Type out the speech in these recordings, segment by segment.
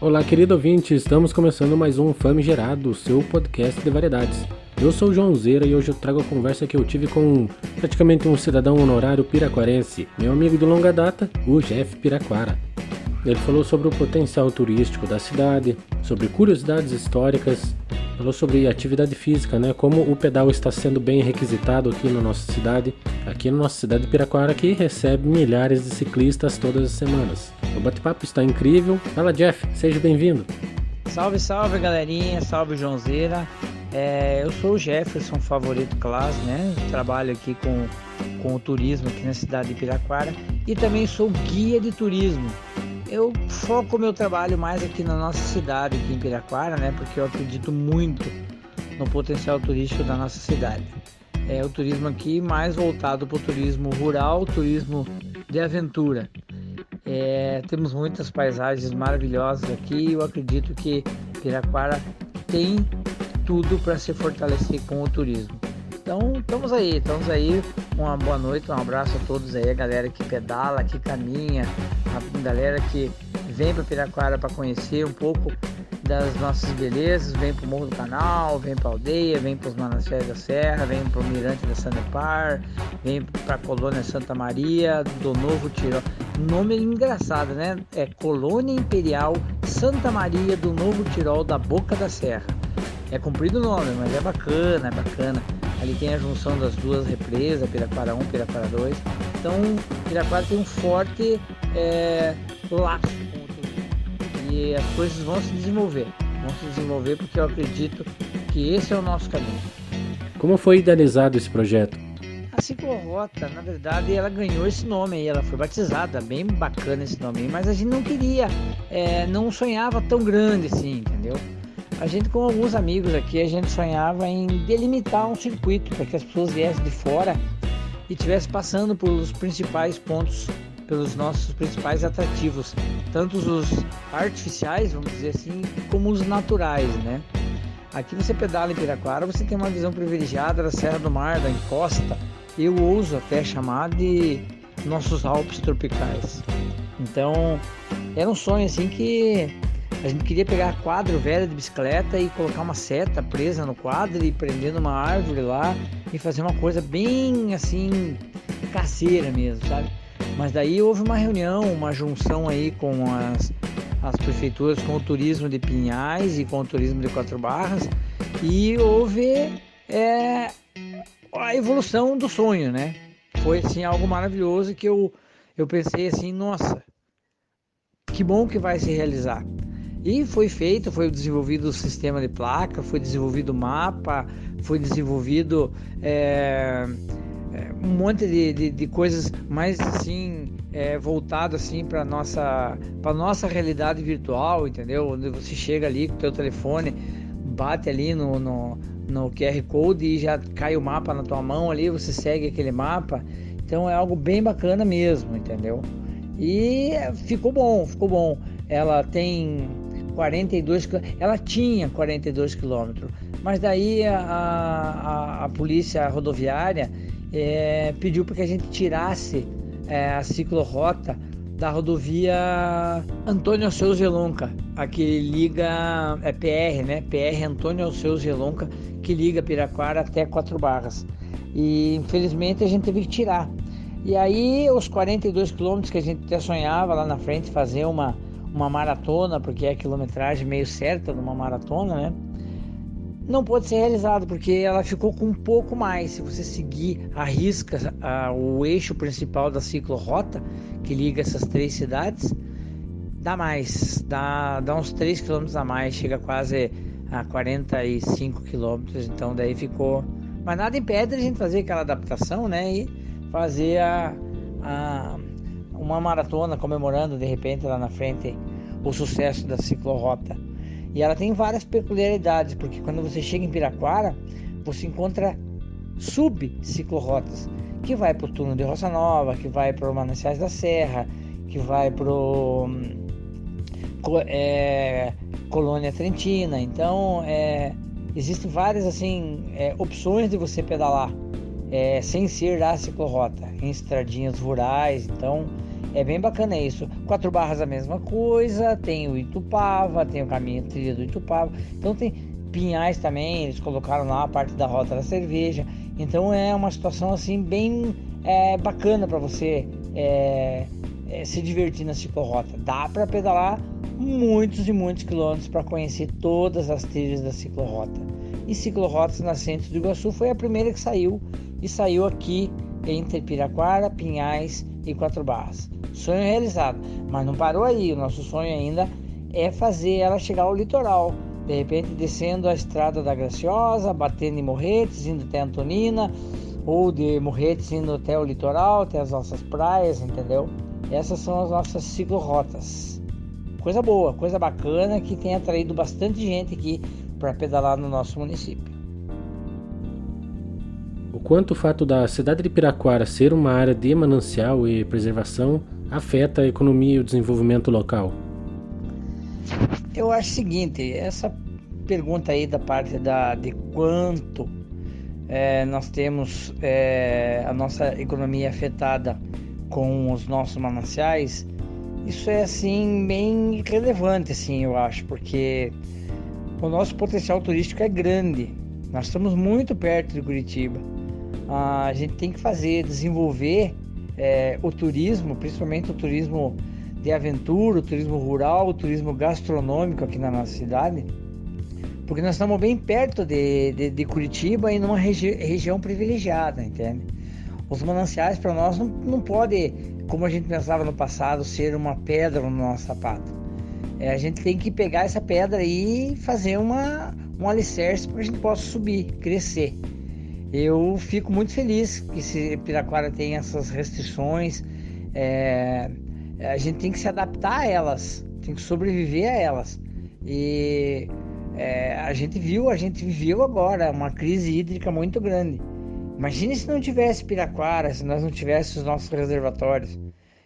Olá, querido ouvinte, estamos começando mais um Famigerado, seu podcast de variedades. Eu sou o João Zeira e hoje eu trago a conversa que eu tive com praticamente um cidadão honorário piraquarense, meu amigo de longa data, o Jeff Piraquara. Ele falou sobre o potencial turístico da cidade, sobre curiosidades históricas, falou sobre atividade física, né? Como o pedal está sendo bem requisitado aqui na nossa cidade, aqui na nossa cidade de Piraquara, que recebe milhares de ciclistas todas as semanas. O bate-papo está incrível. Fala, Jeff, seja bem-vindo. Salve, salve, galerinha. Salve, Joãozeira. É, eu sou o Jefferson Favorito Class, né? Trabalho aqui com, com o turismo aqui na cidade de Piraquara e também sou guia de turismo. Eu foco meu trabalho mais aqui na nossa cidade, aqui em Piraquara, né? Porque eu acredito muito no potencial turístico da nossa cidade. É o turismo aqui mais voltado para o turismo rural, turismo de aventura. É, temos muitas paisagens maravilhosas aqui eu acredito que Piraquara tem tudo para se fortalecer com o turismo. Então, estamos aí, estamos aí. Uma boa noite, um abraço a todos aí, a galera que pedala, que caminha, a galera que vem para Piraquara para conhecer um pouco das nossas belezas, vem para o Morro do Canal, vem para a aldeia, vem para os Mananciais da Serra, vem para o Mirante da Sanepar, vem para a Colônia Santa Maria do Novo Tirol. Nome engraçado, né? É Colônia Imperial Santa Maria do Novo Tirol da Boca da Serra. É comprido o nome, mas é bacana, é bacana. Ali tem a junção das duas represas, Piraquara 1 e Piraquara 2. Então, Piraquara tem um forte é, laço com o turismo. E as coisas vão se desenvolver. Vão se desenvolver porque eu acredito que esse é o nosso caminho. Como foi idealizado esse projeto? A ciclorrota, na verdade, ela ganhou esse nome aí, ela foi batizada, bem bacana esse nome aí, mas a gente não queria, é, não sonhava tão grande assim, entendeu? A gente, com alguns amigos aqui, a gente sonhava em delimitar um circuito para que as pessoas viessem de fora e estivessem passando pelos principais pontos, pelos nossos principais atrativos, tanto os artificiais, vamos dizer assim, como os naturais, né? Aqui você pedala em Piraquara, você tem uma visão privilegiada da Serra do Mar, da encosta. Eu ouso até chamar de nossos Alpes tropicais. Então, era um sonho assim que a gente queria pegar quadro velho de bicicleta e colocar uma seta presa no quadro e prender numa árvore lá e fazer uma coisa bem assim caseira mesmo, sabe? Mas daí houve uma reunião, uma junção aí com as, as prefeituras, com o turismo de Pinhais e com o turismo de Quatro Barras e houve é, a evolução do sonho, né? Foi assim algo maravilhoso que eu, eu pensei assim, nossa, que bom que vai se realizar. E foi feito, foi desenvolvido o sistema de placa, foi desenvolvido o mapa, foi desenvolvido é, um monte de, de, de, coisas mais assim é, voltado assim para nossa para nossa realidade virtual, entendeu? Onde você chega ali com o teu telefone, bate ali no, no, no QR Code e já cai o mapa na tua mão ali, você segue aquele mapa. Então é algo bem bacana mesmo, entendeu? E ficou bom, ficou bom. Ela tem 42 ela tinha 42 quilômetros, mas daí a, a, a polícia rodoviária é, pediu para que a gente tirasse é, a ciclorrota da rodovia Antônio Alceus Gelonca, a que liga, é PR, né? PR Antônio Alceus Gelonca, que liga Piraquara até Quatro Barras. E infelizmente a gente teve que tirar. E aí os 42 quilômetros que a gente até sonhava lá na frente fazer uma uma maratona, porque é a quilometragem meio certa de uma maratona, né? Não pode ser realizado porque ela ficou com um pouco mais. Se você seguir a risca a, o eixo principal da ciclorrota que liga essas três cidades, dá mais, dá, dá uns 3 km a mais, chega quase a 45 km. Então daí ficou. Mas nada impede a gente fazer aquela adaptação, né? E fazer a, a uma maratona comemorando de repente lá na frente o sucesso da ciclorrota. E ela tem várias peculiaridades, porque quando você chega em Piraquara, você encontra sub-ciclorrotas, que vai para o túnel de Roça Nova, que vai para o Mananciais da Serra, que vai para o é, Colônia Trentina. Então, é, existem várias assim é, opções de você pedalar é, sem ser da ciclorrota, em estradinhas rurais. Então, é bem bacana isso. Quatro Barras a mesma coisa, tem o Itupava, tem o caminho trilha do Itupava. Então tem Pinhais também, eles colocaram lá a parte da rota da cerveja. Então é uma situação assim bem é, bacana para você é, é, se divertir na ciclorota. Dá para pedalar muitos e muitos quilômetros para conhecer todas as trilhas da ciclorota. E ciclorotas Nascentes do Iguaçu foi a primeira que saiu e saiu aqui entre Piraquara, Pinhais e Quatro Barras. Sonho realizado, mas não parou aí. O nosso sonho ainda é fazer ela chegar ao litoral. De repente descendo a estrada da Graciosa, batendo em Morretes, indo até Antonina, ou de Morretes indo até o litoral, até as nossas praias, entendeu? Essas são as nossas ciclorotas. Coisa boa, coisa bacana que tem atraído bastante gente aqui para pedalar no nosso município. O quanto o fato da cidade de Piraquara ser uma área de manancial e preservação afeta a economia e o desenvolvimento local? Eu acho o seguinte, essa pergunta aí da parte da, de quanto é, nós temos é, a nossa economia afetada com os nossos mananciais, isso é assim bem relevante, assim, eu acho, porque o nosso potencial turístico é grande. Nós estamos muito perto de Curitiba. A gente tem que fazer, desenvolver é, o turismo, principalmente o turismo de aventura, o turismo rural, o turismo gastronômico aqui na nossa cidade, porque nós estamos bem perto de, de, de Curitiba e numa regi região privilegiada, entende? Os mananciais para nós não, não como a gente pensava no passado, ser uma pedra no nosso sapato. É, a gente tem que pegar essa pedra e fazer uma, um alicerce para a gente possa subir, crescer. Eu fico muito feliz que esse Piraquara tem essas restrições. É, a gente tem que se adaptar a elas, tem que sobreviver a elas. E é, a gente viu, a gente viveu agora uma crise hídrica muito grande. Imagine se não tivesse Piraquara, se nós não tivéssemos os nossos reservatórios.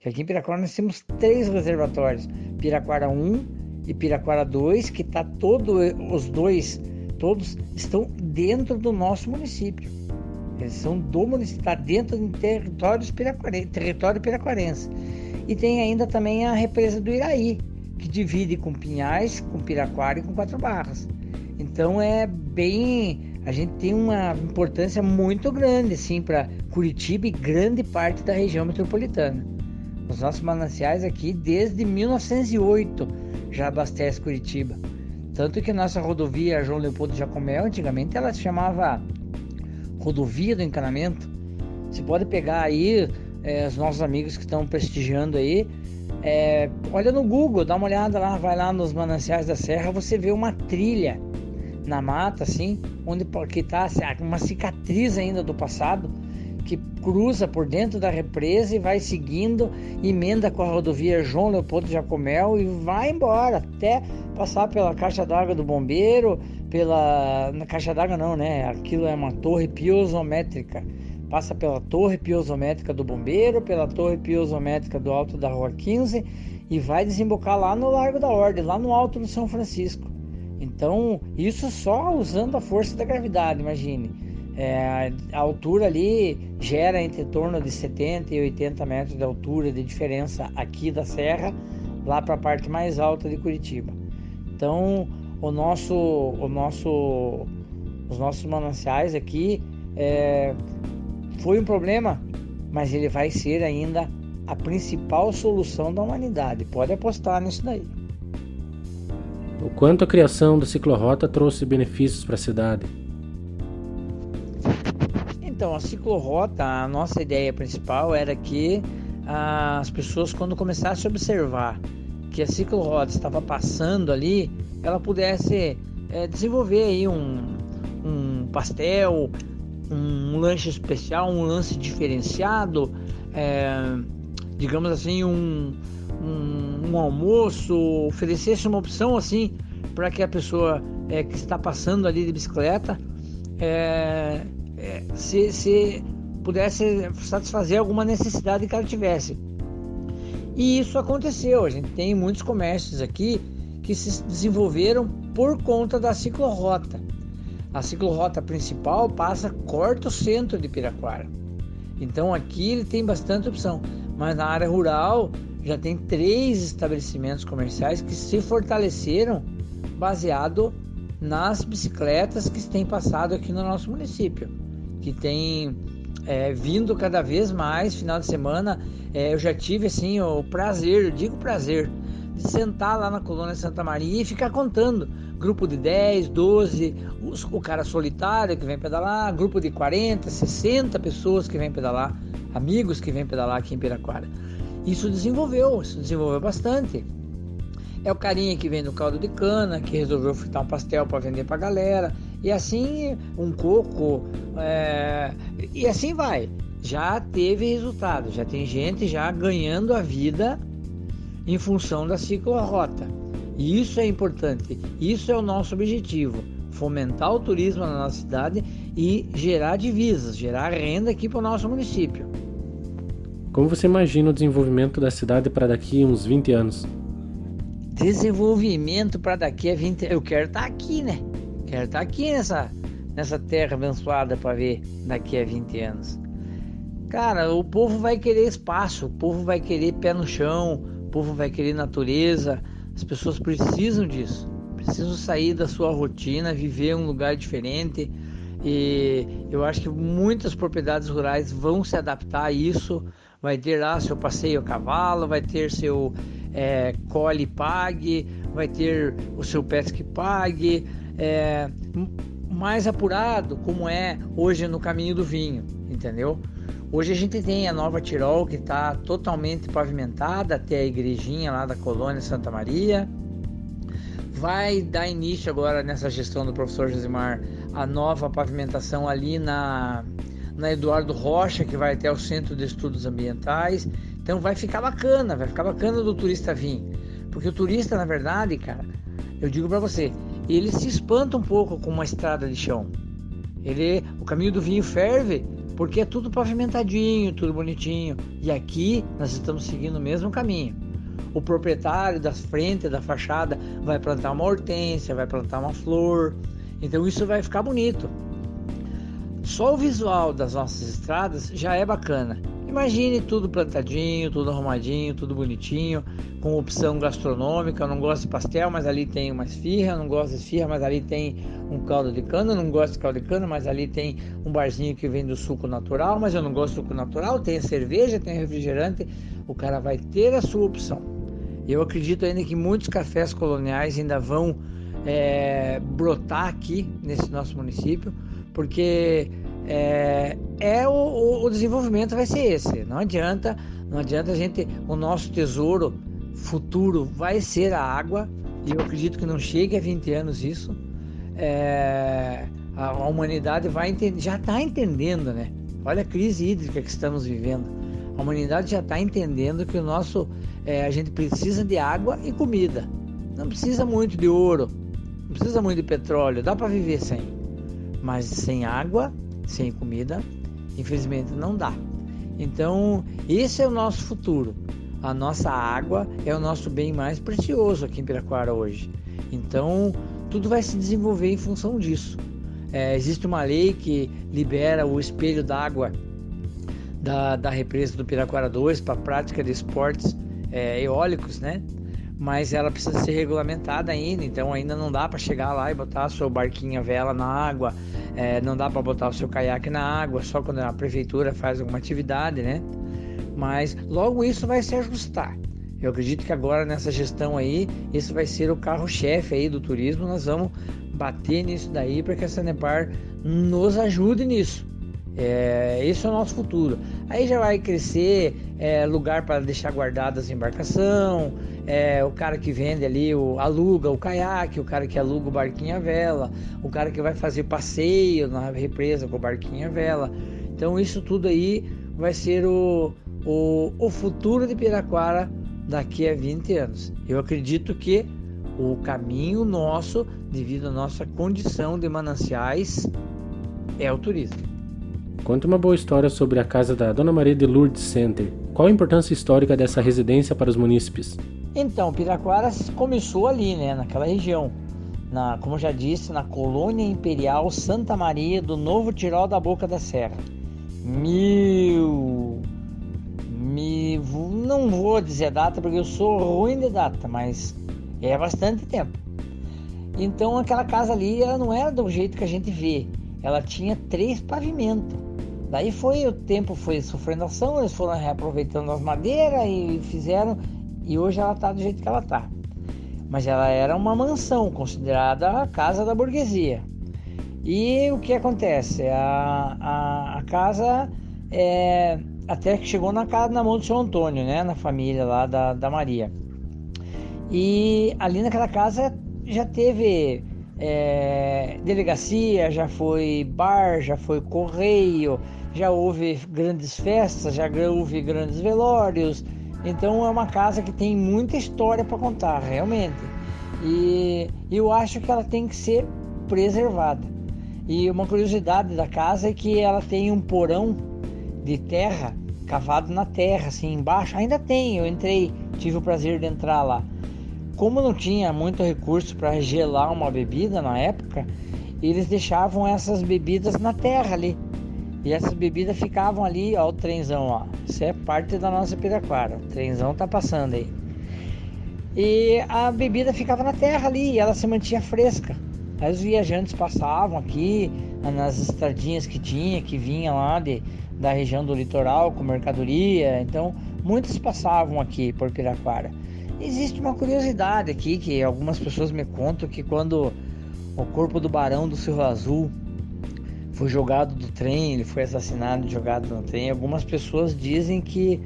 Que aqui em Piraquara nós temos três reservatórios: Piraquara 1 e Piraquara 2, que está todo os dois, todos estão dentro do nosso município. Eles são do município, está dentro do território território piraquarense. E tem ainda também a represa do Iraí, que divide com Pinhais, com Piraquara e com Quatro Barras. Então é bem, a gente tem uma importância muito grande assim para Curitiba e grande parte da região metropolitana. Os nossos mananciais aqui desde 1908 já abastece Curitiba. Tanto que nossa rodovia João Leopoldo Jacomel, antigamente ela se chamava Rodovia do Encanamento. Você pode pegar aí é, os nossos amigos que estão prestigiando aí, é, olha no Google, dá uma olhada lá, vai lá nos mananciais da serra, você vê uma trilha na mata, assim, onde que tá assim, uma cicatriz ainda do passado que cruza por dentro da represa e vai seguindo, emenda com a rodovia João Leopoldo Jacomel e vai embora até passar pela caixa d'água do bombeiro, pela na caixa d'água não, né? Aquilo é uma torre piezométrica passa pela torre piezométrica do Bombeiro, pela torre piezométrica do Alto da Rua 15 e vai desembocar lá no Largo da Ordem, lá no Alto do São Francisco. Então, isso só usando a força da gravidade, imagine. É, a altura ali gera entre torno de 70 e 80 metros de altura de diferença aqui da serra, lá para a parte mais alta de Curitiba. Então, o nosso, o nosso, os nossos mananciais aqui é, foi um problema, mas ele vai ser ainda a principal solução da humanidade. Pode apostar nisso daí. O quanto a criação da ciclorota trouxe benefícios para a cidade? Então, a ciclorota, a nossa ideia principal era que as pessoas, quando começassem a observar que a ciclorota estava passando ali, ela pudesse é, desenvolver aí um, um pastel, um lanche especial, um lance diferenciado, é, digamos assim, um, um, um, almoço, oferecesse uma opção assim para que a pessoa é, que está passando ali de bicicleta é, é, se, se pudesse satisfazer alguma necessidade que ela tivesse. E isso aconteceu. A gente tem muitos comércios aqui que se desenvolveram por conta da ciclorota. A ciclorota principal passa, corta o centro de Piraquara. Então aqui ele tem bastante opção. Mas na área rural já tem três estabelecimentos comerciais que se fortaleceram baseado nas bicicletas que têm passado aqui no nosso município, que tem é, vindo cada vez mais. Final de semana é, eu já tive assim o prazer, eu digo prazer, de sentar lá na colônia Santa Maria e ficar contando. Grupo de 10, 12, os, o cara solitário que vem pedalar, grupo de 40, 60 pessoas que vem pedalar, amigos que vem pedalar aqui em Piraquara. Isso desenvolveu, isso desenvolveu bastante. É o carinha que vem do caldo de cana, que resolveu fritar um pastel para vender para galera. E assim, um coco. É... E assim vai. Já teve resultado, já tem gente já ganhando a vida em função da ciclorrota. E isso é importante, isso é o nosso objetivo: fomentar o turismo na nossa cidade e gerar divisas, gerar renda aqui para o nosso município. Como você imagina o desenvolvimento da cidade para daqui a uns 20 anos? Desenvolvimento para daqui a 20 Eu quero estar tá aqui, né? Quero estar aqui nessa, nessa terra abençoada para ver daqui a 20 anos. Cara, o povo vai querer espaço, o povo vai querer pé no chão, o povo vai querer natureza. As pessoas precisam disso. Precisam sair da sua rotina, viver um lugar diferente. E eu acho que muitas propriedades rurais vão se adaptar a isso vai ter lá seu passeio a cavalo, vai ter seu é, cole pague, vai ter o seu pesque pague, é, mais apurado como é hoje no caminho do vinho, entendeu? Hoje a gente tem a nova Tirol que está totalmente pavimentada até a igrejinha lá da colônia Santa Maria. Vai dar início agora nessa gestão do professor Josimar a nova pavimentação ali na na Eduardo Rocha, que vai até o Centro de Estudos Ambientais. Então vai ficar bacana, vai ficar bacana do turista vir. Porque o turista, na verdade, cara, eu digo para você, ele se espanta um pouco com uma estrada de chão. Ele, o caminho do vinho ferve porque é tudo pavimentadinho, tudo bonitinho. E aqui nós estamos seguindo o mesmo caminho. O proprietário das frentes da fachada vai plantar uma hortência, vai plantar uma flor. Então isso vai ficar bonito. Só o visual das nossas estradas já é bacana. Imagine tudo plantadinho, tudo arrumadinho, tudo bonitinho, com opção gastronômica. Eu não gosto de pastel, mas ali tem uma esfirra. Eu não gosto de esfirra, mas ali tem um caldo de cana. Eu não gosto de caldo de cana, mas ali tem um barzinho que vende suco natural. Mas eu não gosto de suco natural. Tem cerveja, tem refrigerante. O cara vai ter a sua opção. Eu acredito ainda que muitos cafés coloniais ainda vão é, brotar aqui nesse nosso município porque é, é o, o, desenvolvimento vai ser esse. Não adianta, não adianta a gente, o nosso tesouro futuro vai ser a água. E eu acredito que não chegue a 20 anos isso. É, a, a, humanidade vai entender, já está entendendo, né? Olha a crise hídrica que estamos vivendo. A humanidade já está entendendo que o nosso, é, a gente precisa de água e comida. Não precisa muito de ouro, não precisa muito de petróleo, dá para viver sem. Mas sem água, sem comida, infelizmente não dá. Então, esse é o nosso futuro. A nossa água é o nosso bem mais precioso aqui em Piraquara hoje. Então, tudo vai se desenvolver em função disso. É, existe uma lei que libera o espelho d'água da, da represa do Piraquara 2 para prática de esportes é, eólicos, né? mas ela precisa ser regulamentada ainda, então ainda não dá para chegar lá e botar a sua barquinha vela na água, é, não dá para botar o seu caiaque na água, só quando a prefeitura faz alguma atividade, né? Mas logo isso vai se ajustar. Eu acredito que agora nessa gestão aí, isso vai ser o carro-chefe aí do turismo, nós vamos bater nisso daí para que a Sanepar nos ajude nisso. É, esse é o nosso futuro. Aí já vai crescer é, lugar para deixar guardadas embarcação, é, o cara que vende ali, o, aluga o caiaque, o cara que aluga o barquinho à vela, o cara que vai fazer passeio na represa com o barquinho à vela. Então isso tudo aí vai ser o, o, o futuro de Piraquara daqui a 20 anos. Eu acredito que o caminho nosso, devido à nossa condição de mananciais, é o turismo. Conta uma boa história sobre a casa da Dona Maria de Lourdes Center. Qual a importância histórica dessa residência para os munícipes? Então, Piraquara começou ali, né, naquela região. Na, como já disse, na colônia imperial Santa Maria do Novo Tirol da Boca da Serra. Mil, mil não vou dizer data porque eu sou ruim de data, mas é bastante tempo. Então aquela casa ali, ela não era do jeito que a gente vê. Ela tinha três pavimentos. Daí foi o tempo foi sofrendo ação, eles foram reaproveitando as madeiras e fizeram e hoje ela está do jeito que ela está. Mas ela era uma mansão, considerada a casa da burguesia. E o que acontece? A, a, a casa é, até que chegou na casa na mão do seu Antônio, né? Na família lá da, da Maria. E ali naquela casa já teve é, delegacia, já foi bar, já foi correio, já houve grandes festas, já houve grandes velórios. Então é uma casa que tem muita história para contar, realmente. E eu acho que ela tem que ser preservada. E uma curiosidade da casa é que ela tem um porão de terra cavado na terra, assim embaixo. Ainda tem, eu entrei, tive o prazer de entrar lá. Como não tinha muito recurso para gelar uma bebida na época, eles deixavam essas bebidas na terra ali. E essas bebidas ficavam ali, ó, o trenzão, ó. Isso é parte da nossa Piraquara. O trenzão tá passando aí. E a bebida ficava na terra ali e ela se mantinha fresca. Aí os viajantes passavam aqui nas estradinhas que tinha, que vinha lá de, da região do litoral com mercadoria. Então, muitos passavam aqui por Piraquara. Existe uma curiosidade aqui que algumas pessoas me contam que quando o corpo do Barão do Cerro Azul foi jogado do trem, ele foi assassinado e jogado no trem, algumas pessoas dizem que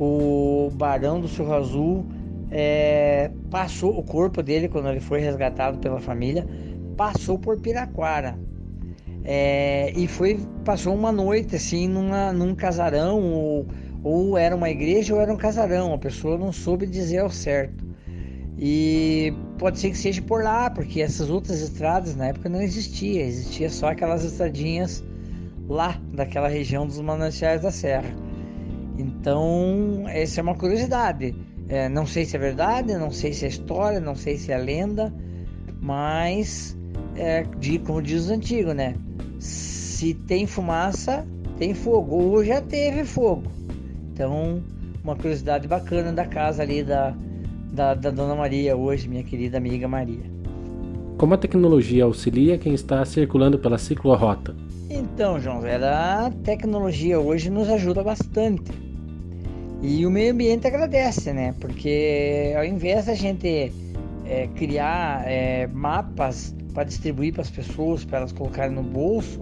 o Barão do Cerro Azul é, passou o corpo dele quando ele foi resgatado pela família, passou por Piraquara. É, e foi passou uma noite assim numa, num casarão ou ou era uma igreja ou era um casarão, a pessoa não soube dizer ao certo. E pode ser que seja por lá, porque essas outras estradas na época não existia, existia só aquelas estradinhas lá daquela região dos mananciais da serra. Então, essa é uma curiosidade. É, não sei se é verdade, não sei se é história, não sei se é lenda, mas é, de, como diz os antigos, né? Se tem fumaça, tem fogo, ou já teve fogo. Então, uma curiosidade bacana da casa ali da, da, da Dona Maria hoje, minha querida amiga Maria. Como a tecnologia auxilia quem está circulando pela ciclorrota? Então, João Vera, a tecnologia hoje nos ajuda bastante. E o meio ambiente agradece, né? Porque ao invés da gente é, criar é, mapas para distribuir para as pessoas, para elas colocarem no bolso,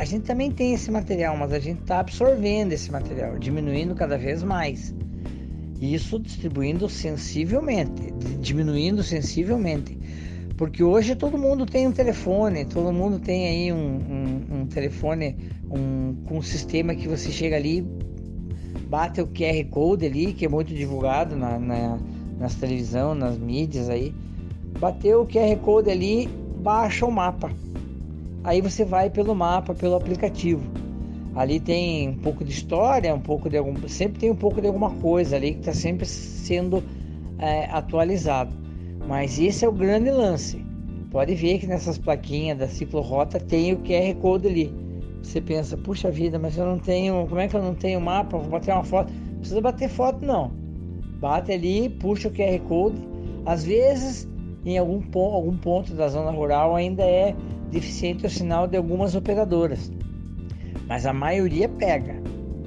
a gente também tem esse material, mas a gente está absorvendo esse material, diminuindo cada vez mais. Isso distribuindo sensivelmente, diminuindo sensivelmente. Porque hoje todo mundo tem um telefone, todo mundo tem aí um, um, um telefone um, com um sistema que você chega ali, bate o QR Code ali, que é muito divulgado na, na, nas televisão, nas mídias aí. Bateu o QR Code ali, baixa o mapa aí você vai pelo mapa, pelo aplicativo. Ali tem um pouco de história, um pouco de algum, sempre tem um pouco de alguma coisa ali que está sempre sendo é, atualizado. Mas esse é o grande lance. Pode ver que nessas plaquinhas da ciclorota tem o QR Code ali. Você pensa, puxa vida, mas eu não tenho. Como é que eu não tenho mapa? Vou bater uma foto. Não precisa bater foto, não. Bate ali, puxa o QR Code. Às vezes, em algum, algum ponto da zona rural, ainda é deficiente o sinal de algumas operadoras, mas a maioria pega.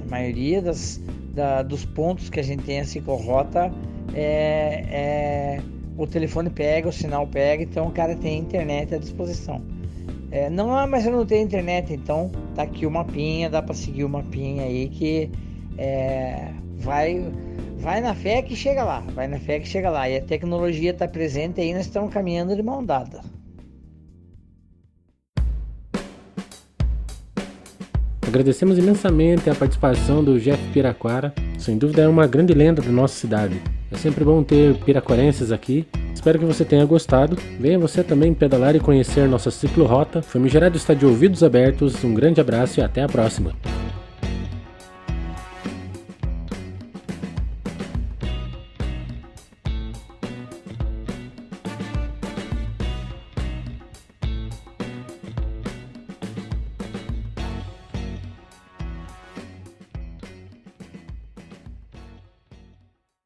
A maioria das, da, dos pontos que a gente tem a ciclorrota é, é, o telefone pega, o sinal pega, então o cara tem internet à disposição. É, não, ah, mas eu não tenho internet, então tá aqui o mapinha, dá para seguir o mapinha aí que é, vai vai na fé que chega lá, vai na fé que chega lá. E a tecnologia está presente aí, nós estamos caminhando de mão dada. Agradecemos imensamente a participação do Jeff Piraquara. Sem dúvida é uma grande lenda da nossa cidade. É sempre bom ter piraquarenses aqui. Espero que você tenha gostado. Venha você também pedalar e conhecer nossa ciclorota. Famigerado está de ouvidos abertos. Um grande abraço e até a próxima.